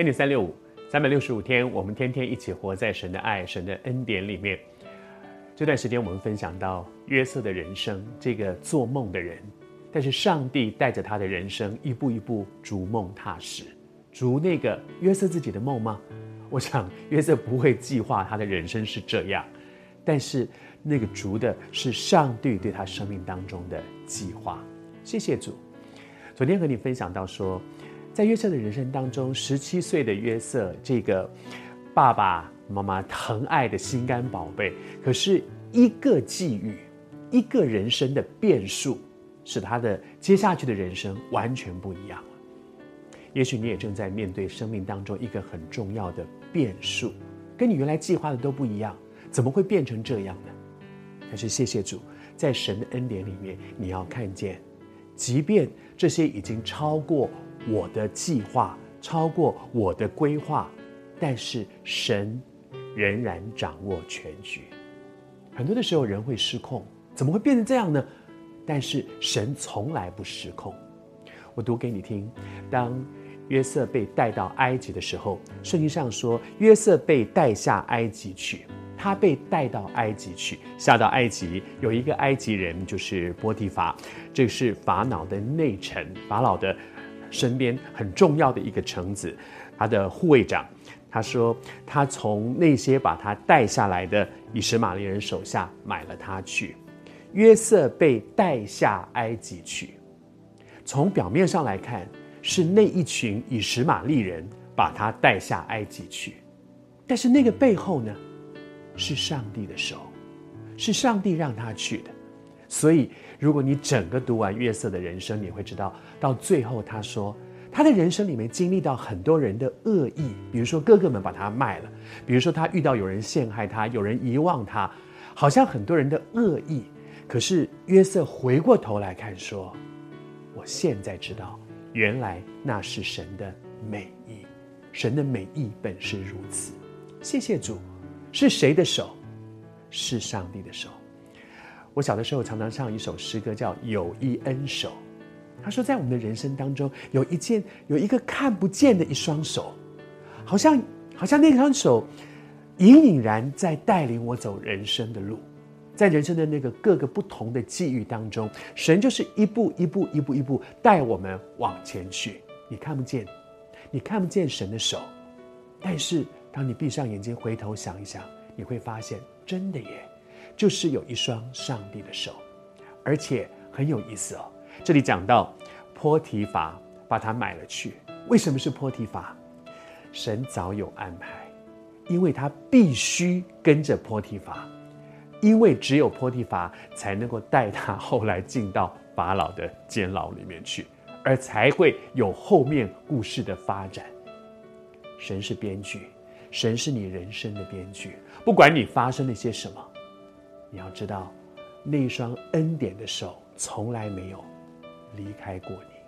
恩典三六五，三百六十五天，我们天天一起活在神的爱、神的恩典里面。这段时间，我们分享到约瑟的人生，这个做梦的人，但是上帝带着他的人生一步一步逐梦踏实，逐那个约瑟自己的梦吗？我想约瑟不会计划他的人生是这样，但是那个逐的是上帝对他生命当中的计划。谢谢主。昨天和你分享到说，在约瑟的人生当中，十七岁的约瑟，这个爸爸妈妈疼爱的心肝宝贝，可是一个际遇，一个人生的变数，使他的接下去的人生完全不一样了。也许你也正在面对生命当中一个很重要的变数，跟你原来计划的都不一样，怎么会变成这样呢？但是谢谢主，在神的恩典里面，你要看见。即便这些已经超过我的计划，超过我的规划，但是神仍然掌握全局。很多的时候人会失控，怎么会变成这样呢？但是神从来不失控。我读给你听：当约瑟被带到埃及的时候，圣经上说约瑟被带下埃及去。他被带到埃及去，下到埃及有一个埃及人，就是波提乏，这是法老的内臣，法老的身边很重要的一个臣子，他的护卫长。他说，他从那些把他带下来的以实玛利人手下买了他去。约瑟被带下埃及去，从表面上来看，是那一群以实玛利人把他带下埃及去，但是那个背后呢？是上帝的手，是上帝让他去的。所以，如果你整个读完约瑟的人生，你会知道，到最后他说，他的人生里面经历到很多人的恶意，比如说哥哥们把他卖了，比如说他遇到有人陷害他，有人遗忘他，好像很多人的恶意。可是约瑟回过头来看，说：“我现在知道，原来那是神的美意，神的美意本是如此。”谢谢主。是谁的手？是上帝的手。我小的时候常常唱一首诗歌，叫《有一恩手》。他说，在我们的人生当中，有一件、有一个看不见的一双手，好像好像那双手隐隐然在带领我走人生的路，在人生的那个各个不同的际遇当中，神就是一步一步、一步一步带我们往前去。你看不见，你看不见神的手，但是。当你闭上眼睛，回头想一想，你会发现，真的耶，就是有一双上帝的手，而且很有意思哦。这里讲到，波提法把他买了去，为什么是波提法？神早有安排，因为他必须跟着波提法，因为只有波提法才能够带他后来进到法老的监牢里面去，而才会有后面故事的发展。神是编剧。神是你人生的编剧，不管你发生了些什么，你要知道，那双恩典的手从来没有离开过你。